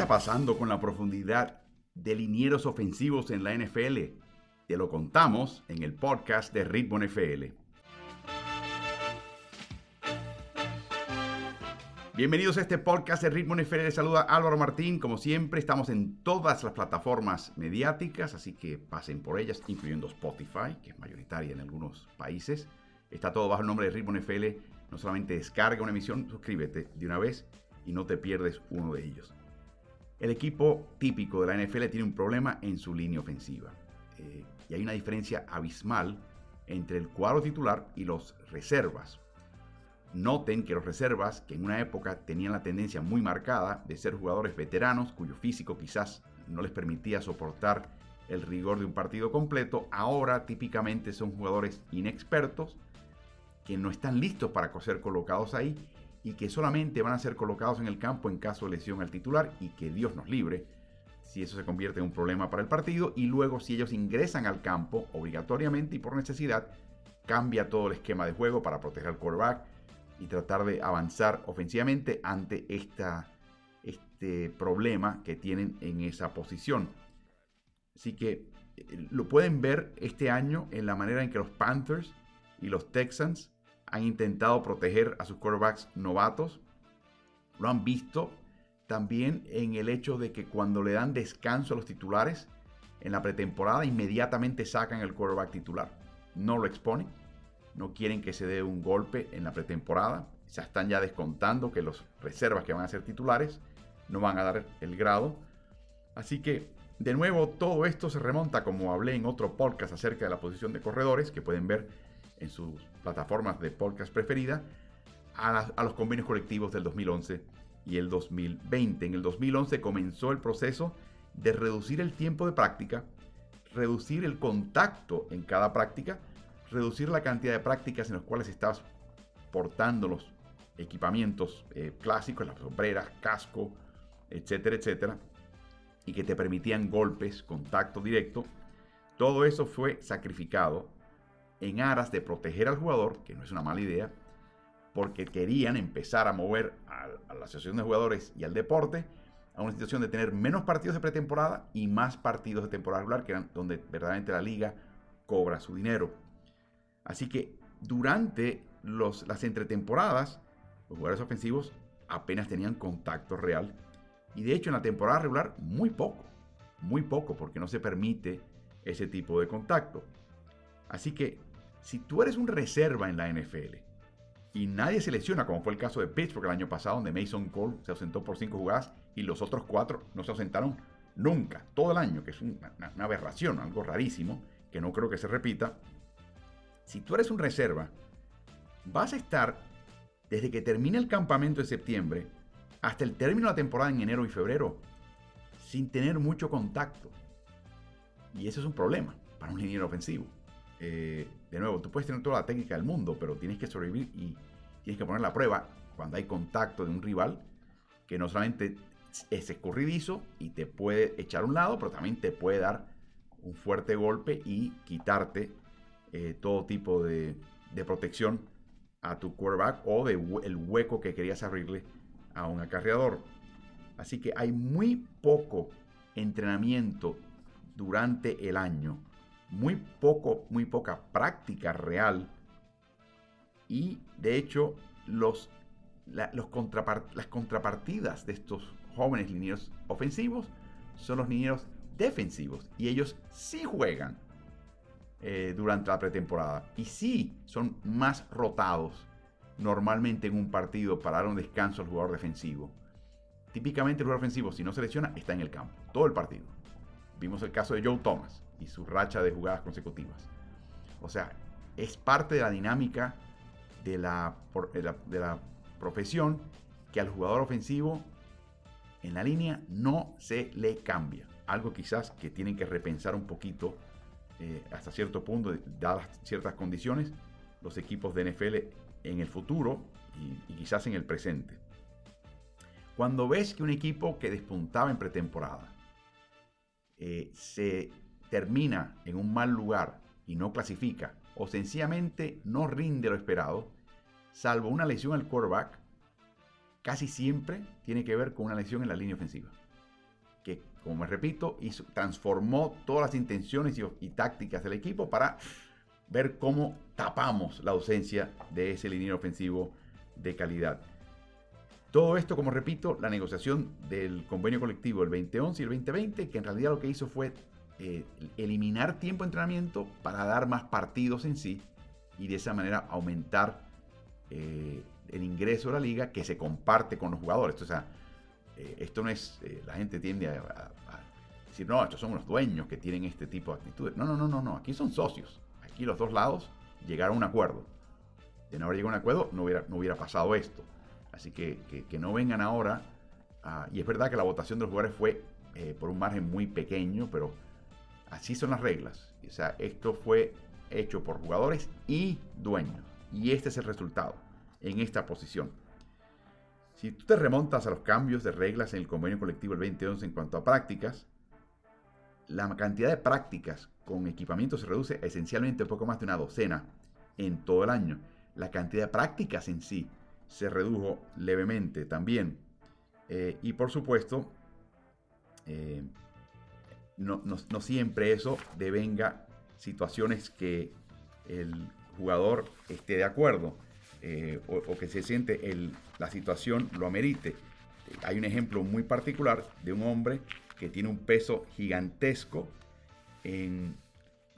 ¿Qué está pasando con la profundidad de linieros ofensivos en la NFL? Te lo contamos en el podcast de Ritmo NFL. Bienvenidos a este podcast de Ritmo NFL. Les saluda Álvaro Martín. Como siempre, estamos en todas las plataformas mediáticas, así que pasen por ellas, incluyendo Spotify, que es mayoritaria en algunos países. Está todo bajo el nombre de Ritmo NFL. No solamente descarga una emisión, suscríbete de una vez y no te pierdes uno de ellos. El equipo típico de la NFL tiene un problema en su línea ofensiva. Eh, y hay una diferencia abismal entre el cuadro titular y los reservas. Noten que los reservas, que en una época tenían la tendencia muy marcada de ser jugadores veteranos cuyo físico quizás no les permitía soportar el rigor de un partido completo, ahora típicamente son jugadores inexpertos que no están listos para ser colocados ahí y que solamente van a ser colocados en el campo en caso de lesión al titular y que Dios nos libre si eso se convierte en un problema para el partido y luego si ellos ingresan al campo obligatoriamente y por necesidad cambia todo el esquema de juego para proteger al quarterback y tratar de avanzar ofensivamente ante esta, este problema que tienen en esa posición. Así que eh, lo pueden ver este año en la manera en que los Panthers y los Texans han intentado proteger a sus quarterbacks novatos. Lo han visto también en el hecho de que cuando le dan descanso a los titulares en la pretemporada, inmediatamente sacan el quarterback titular. No lo exponen. No quieren que se dé un golpe en la pretemporada. Se están ya descontando que los reservas que van a ser titulares no van a dar el grado. Así que, de nuevo, todo esto se remonta, como hablé en otro podcast acerca de la posición de corredores, que pueden ver en sus plataformas de podcast preferida a, los convenios colectivos del 2011 y el 2020. En el 2011 comenzó el proceso de reducir el tiempo de práctica, reducir el contacto en cada práctica, reducir la cantidad de prácticas en las cuales estás portando los equipamientos eh, clásicos, las sombreras, casco, etcétera, etcétera, y que te permitían golpes, contacto directo. Todo eso fue sacrificado en aras de proteger al jugador, que no es una mala idea, porque querían empezar a mover a, la asociación de jugadores y al deporte a una situación de tener menos partidos de pretemporada y más partidos de temporada regular, que eran donde verdaderamente la liga cobra su dinero. Así que durante los, las entretemporadas, los jugadores ofensivos apenas tenían contacto real. Y de hecho en la temporada regular muy poco, muy poco, porque no se permite ese tipo de contacto. Así que si tú eres un reserva en la NFL y nadie se lesiona, como fue el caso de Pittsburgh el año pasado, donde Mason Cole se ausentó por cinco jugadas y los otros cuatro no se ausentaron nunca, todo el año, que es una, una aberración, algo rarísimo, que no creo que se repita. Si tú eres un reserva, vas a estar desde que termine el campamento de septiembre hasta el término de la temporada en enero y febrero, sin tener mucho contacto. Y ese es un problema para un liniero ofensivo. Eh, de nuevo, tú puedes tener toda la técnica del mundo, pero tienes que sobrevivir y tienes que poner la prueba cuando hay contacto de un rival que no solamente es escurridizo y te puede echar a un lado, pero también te puede dar un fuerte golpe y quitarte eh, todo tipo de, protección a tu quarterback o de el hueco que querías abrirle a un acarreador. Así que hay muy poco entrenamiento durante el año muy poco, muy poca práctica real. Y de hecho, los, las contrapartidas de estos jóvenes linieros ofensivos son los linieros defensivos. Y ellos sí juegan eh, durante la pretemporada. Y sí son más rotados normalmente en un partido para dar un descanso al jugador defensivo. Típicamente el jugador ofensivo, si no se lesiona, está en el campo. Todo el partido. Vimos el caso de Joe Thomas y su racha de jugadas consecutivas. O sea, es parte de la dinámica de la, de la, profesión que al jugador ofensivo en la línea no se le cambia. Algo quizás que tienen que repensar un poquito eh, hasta cierto punto, dadas ciertas condiciones, los equipos de NFL en el futuro y, quizás en el presente. Cuando ves que un equipo que despuntaba en pretemporada eh, se termina en un mal lugar y no clasifica, o sencillamente no rinde lo esperado, salvo una lesión al quarterback, casi siempre tiene que ver con una lesión en la línea ofensiva. como me repito, hizo, transformó todas las intenciones y, tácticas del equipo para ver cómo tapamos la ausencia de ese liniero ofensivo de calidad. Todo esto, como repito, la negociación del convenio colectivo del 2011 y el 2020, que en realidad lo que hizo fue eh, eliminar tiempo de entrenamiento para dar más partidos en sí y de esa manera aumentar eh, el ingreso a la liga que se comparte con los jugadores. O sea, eh, esto no es, la gente tiende a, decir, no, estos son los dueños que tienen este tipo de actitudes. No, no, no, no, no, aquí son socios. Aquí los dos lados llegaron a un acuerdo. De no haber llegado a un acuerdo, no hubiera, no hubiera pasado esto. Así que, que, no vengan ahora. y es verdad que la votación de los jugadores fue por un margen muy pequeño, pero así son las reglas. O sea, esto fue hecho por jugadores y dueños. Y este es el resultado en esta posición. Si tú te remontas a los cambios de reglas en el convenio colectivo del 2011 en cuanto a prácticas, la cantidad de prácticas con equipamiento se reduce esencialmente a poco más de una docena en todo el año. La cantidad de prácticas en sí se redujo levemente también. Eh, y por supuesto, eh, no, siempre eso devenga situaciones que el jugador esté de acuerdo eh, o, que se siente el, la situación lo amerite. Hay un ejemplo muy particular de un hombre que tiene un peso gigantesco en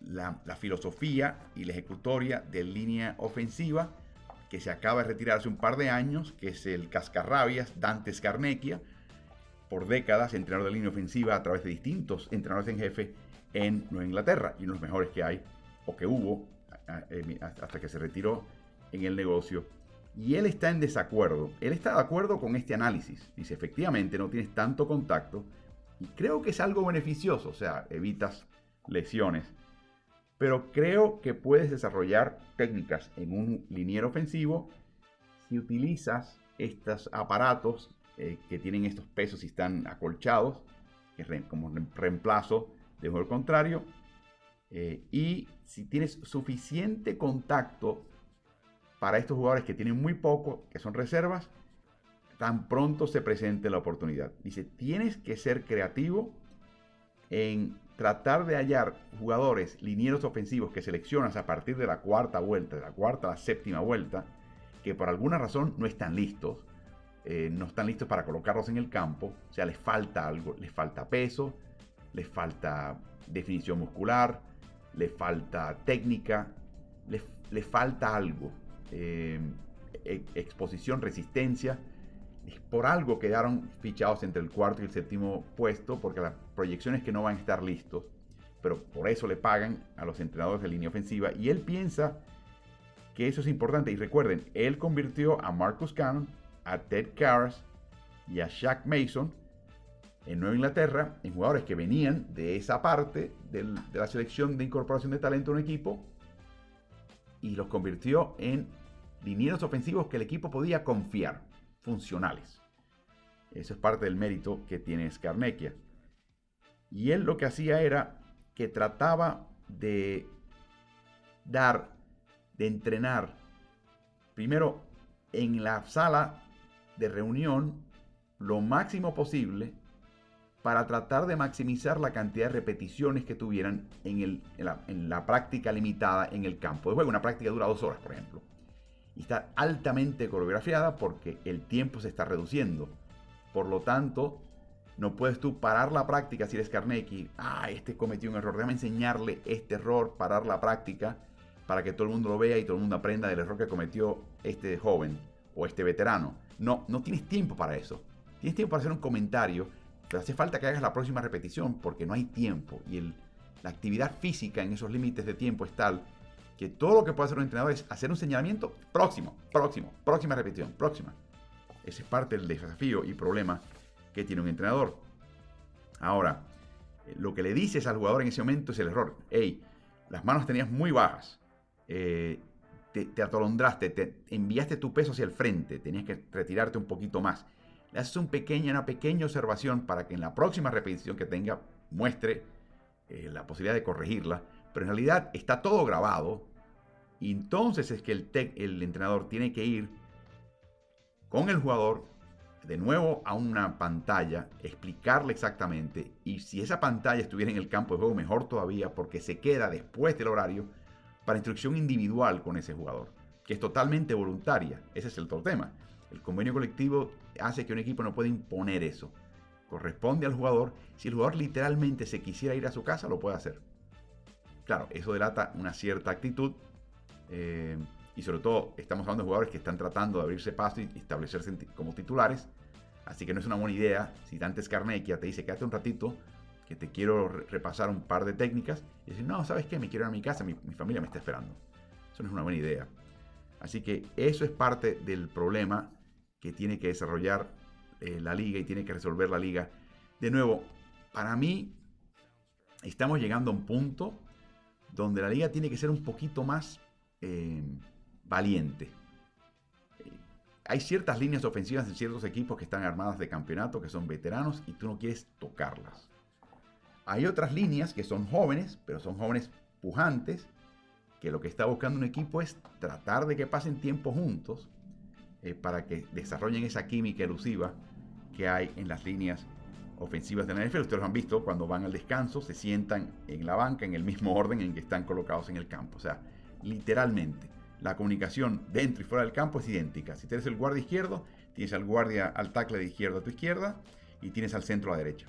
la, filosofía y la ejecutoria de línea ofensiva que se acaba de retirar hace un par de años, que es el cascarrabias Dante Scarnecchia, por décadas entrenador de línea ofensiva a través de distintos entrenadores en jefe en Nueva Inglaterra y uno de los mejores que hay o que hubo hasta que se retiró en el negocio. Y él está en desacuerdo. Él está de acuerdo con este análisis. Dice, efectivamente, no tienes tanto contacto. Y creo que es algo beneficioso. O sea, evitas lesiones. Pero creo que puedes desarrollar técnicas en un liniero ofensivo si utilizas estos aparatos eh, que tienen estos pesos y están acolchados, como reemplazo de juego contrario. Eh, y si tienes suficiente contacto para estos jugadores que tienen muy poco, que son reservas, tan pronto se presente la oportunidad. Dice, tienes que ser creativo en tratar de hallar jugadores linieros ofensivos que seleccionas a partir de la cuarta vuelta, de la cuarta a la séptima vuelta, que por alguna razón no están listos, eh, no están listos para colocarlos en el campo, o sea, les falta algo, les falta peso, les falta definición muscular, les falta técnica, les, les falta algo. Eh, e, exposición, resistencia. Por algo quedaron fichados entre el cuarto y el séptimo puesto, porque la proyección es que no van a estar listos, pero por eso le pagan a los entrenadores de línea ofensiva y él piensa que eso es importante. Y recuerden, él convirtió a Marcus Cannon, a Ted Karras y a Shaq Mason en Nueva Inglaterra en jugadores que venían de esa parte de la selección de incorporación de talento en un equipo y los convirtió en linieros ofensivos que el equipo podía confiar, funcionales. Eso es parte del mérito que tiene Scarnecchia. Y él lo que hacía era que trataba de dar, de entrenar, primero en la sala de reunión lo máximo posible para tratar de maximizar la cantidad de repeticiones que tuvieran en, la, en la práctica limitada en el campo de juego. Una práctica dura dos horas, por ejemplo y está altamente coreografiada porque el tiempo se está reduciendo. Por lo tanto, no puedes tú parar la práctica si eres Carnegie. Ah, este cometió un error. Déjame enseñarle este error, parar la práctica para que todo el mundo lo vea y todo el mundo aprenda del error que cometió este joven o este veterano. No, no tienes tiempo para eso. Tienes tiempo para hacer un comentario, pero hace falta que hagas la próxima repetición porque no hay tiempo y la actividad física en esos límites de tiempo es tal que todo lo que puede hacer un entrenador es hacer un señalamiento próximo, próximo, próxima repetición, próxima. Ese es parte del desafío y problema que tiene un entrenador. Ahora, eh, lo que le dices al jugador en ese momento es el error. Hey, las manos tenías muy bajas. Eh, te, atolondraste, te enviaste tu peso hacia el frente, tenías que retirarte un poquito más. Le haces un una pequeña observación para que en la próxima repetición que tenga muestre eh, la posibilidad de corregirla pero en realidad está todo grabado. Y entonces es que el, el entrenador tiene que ir con el jugador de nuevo a una pantalla, explicarle exactamente, y si esa pantalla estuviera en el campo de juego, mejor todavía, porque se queda después del horario para instrucción individual con ese jugador, que es totalmente voluntaria. Ese es el otro tema. El convenio colectivo hace que un equipo no pueda imponer eso. Corresponde al jugador. Si el jugador literalmente se quisiera ir a su casa, lo puede hacer. Claro, eso delata una cierta actitud. Eh, y sobre todo estamos hablando de jugadores que están tratando de abrirse paso y establecerse como titulares. Así que no es una buena idea si Dante Scarnecchia te dice quédate un ratito, te quiero repasar un par de técnicas. Y decir, no, ¿sabes qué? Me quiero ir a mi casa, mi, familia me está esperando. Eso no es una buena idea. Así que eso es parte del problema que tiene que desarrollar eh, la liga y tiene que resolver la liga. De nuevo, para mí estamos llegando a un punto donde la liga tiene que ser un poquito más eh, valiente. Hay ciertas líneas ofensivas en ciertos equipos que están armadas de campeonato, que son veteranos, y tú no quieres tocarlas. Hay otras líneas que son jóvenes, pero son jóvenes pujantes, que lo que está buscando un equipo es tratar de que pasen tiempo juntos eh, para que desarrollen esa química elusiva que hay en las líneas ofensivas de la NFL. Ustedes lo han visto cuando van al descanso, se sientan en la banca en el mismo orden en que están colocados en el campo. O sea, literalmente la comunicación dentro y fuera del campo es idéntica. Si tienes el guardia izquierdo, tienes al guardia al tackle de izquierda a tu izquierda y tienes al centro a la derecha,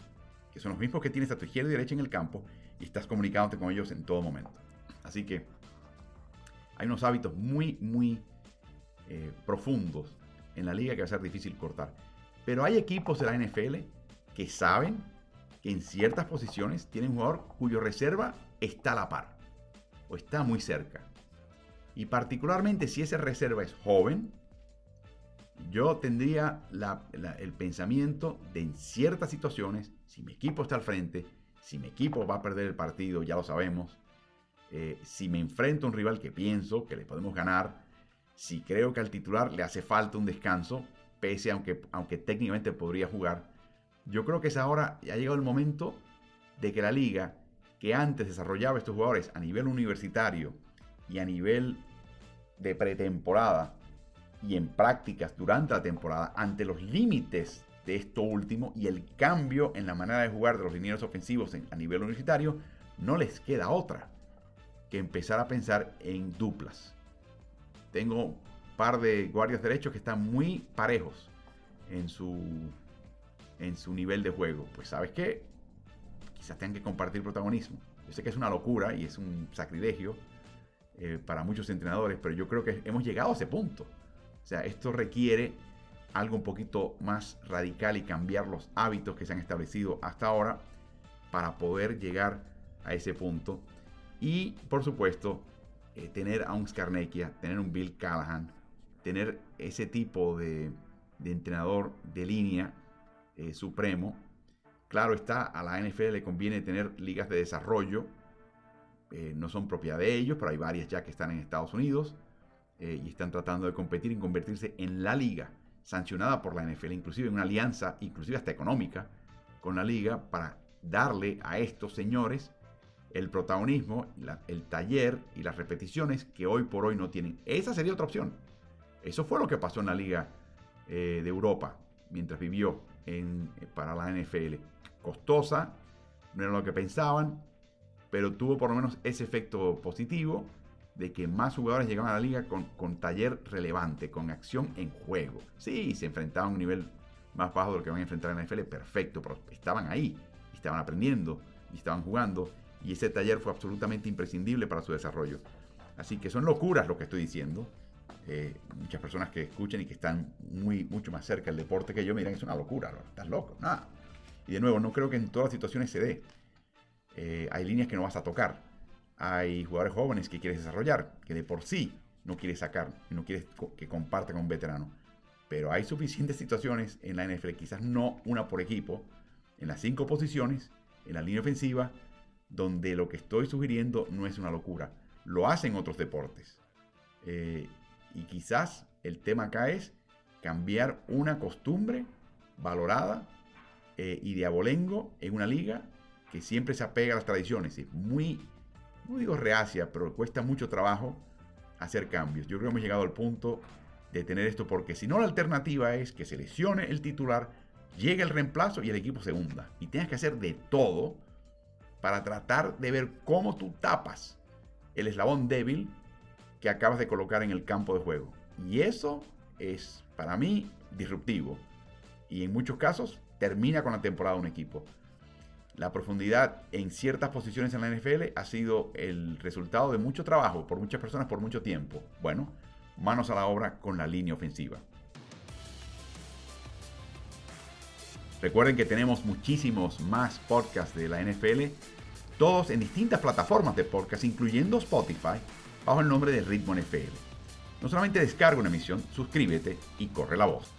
que son los mismos que tienes a tu izquierda y derecha en el campo y estás comunicándote con ellos en todo momento. Así que hay unos hábitos muy, muy eh, profundos en la liga que va a ser difícil cortar. Pero hay equipos de la NFL que saben que en ciertas posiciones tienen un jugador cuyo reserva está a la par o está muy cerca. Y particularmente si esa reserva es joven, yo tendría el pensamiento de en ciertas situaciones, si mi equipo está al frente, si mi equipo va a perder el partido, ya lo sabemos, eh, si me enfrento a un rival que pienso que le podemos ganar, si creo que al titular le hace falta un descanso, pese aunque, aunque técnicamente podría jugar, yo creo que es ahora, ha llegado el momento de que la liga, que antes desarrollaba estos jugadores a nivel universitario, y a nivel de pretemporada y en prácticas durante la temporada ante los límites de esto último y el cambio en la manera de jugar de los linieros ofensivos a nivel universitario, no les queda otra que empezar a pensar en duplas. Tengo un par de guardias derechos que están muy parejos en su, en su nivel de juego. Pues sabes qué, quizás tengan que compartir protagonismo. Yo sé que es una locura y es un sacrilegio, eh, para muchos entrenadores, pero yo creo que hemos llegado a ese punto. O sea, esto requiere algo un poquito más radical y cambiar los hábitos que se han establecido hasta ahora para poder llegar a ese punto. Y, por supuesto, eh, tener a un Skarnekia, tener un Bill Callahan, tener ese tipo de, entrenador de línea eh, supremo. Claro está, a la NFL le conviene tener ligas de desarrollo eh, no son propiedad de ellos, pero hay varias ya que están en Estados Unidos y están tratando de competir y convertirse en la liga sancionada por la NFL, inclusive en una alianza, inclusive hasta económica, con la liga para darle a estos señores el protagonismo, el taller y las repeticiones que hoy por hoy no tienen. Esa sería otra opción. Eso fue lo que pasó en la liga eh, de Europa mientras vivió en, para la NFL. Costosa, no era lo que pensaban, pero tuvo por lo menos ese efecto positivo de que más jugadores llegaban a la liga con, taller relevante, con acción en juego. Sí, se enfrentaban a un nivel más bajo de lo que van a enfrentar en la NFL, perfecto, pero estaban ahí, estaban aprendiendo, y estaban jugando, y ese taller fue absolutamente imprescindible para su desarrollo. Así que son locuras lo que estoy diciendo. Eh, muchas personas que escuchen y que están muy, mucho más cerca del deporte que yo me es una locura, estás loco, nada. Y de nuevo, no creo que en todas las situaciones se dé. Eh, hay líneas que no vas a tocar. Hay jugadores jóvenes que quieres desarrollar, que de por sí no quieres sacar, no quieres que comparta con un veterano. Pero hay suficientes situaciones en la NFL, quizás no una por equipo, en las cinco posiciones, en la línea ofensiva, donde lo que estoy sugiriendo no es una locura. Lo hacen otros deportes. Eh, y quizás el tema acá es cambiar una costumbre valorada eh, y de abolengo en una liga que siempre se apega a las tradiciones. Es muy, no digo reacia, pero cuesta mucho trabajo hacer cambios. Yo creo que hemos llegado al punto detener esto porque si no la alternativa es que se lesione el titular, llegue el reemplazo y el equipo se hunda. Y tienes que hacer de todo para tratar de ver cómo tú tapas el eslabón débil que acabas de colocar en el campo de juego. Y eso es para mí disruptivo. Y en muchos casos termina con la temporada de un equipo. La profundidad en ciertas posiciones en la NFL ha sido el resultado de mucho trabajo por muchas personas por mucho tiempo. Bueno, manos a la obra con la línea ofensiva. Recuerden que tenemos muchísimos más podcasts de la NFL, todos en distintas plataformas de podcast, incluyendo Spotify, bajo el nombre de Ritmo NFL. No solamente descarga una emisión, suscríbete y corre la voz.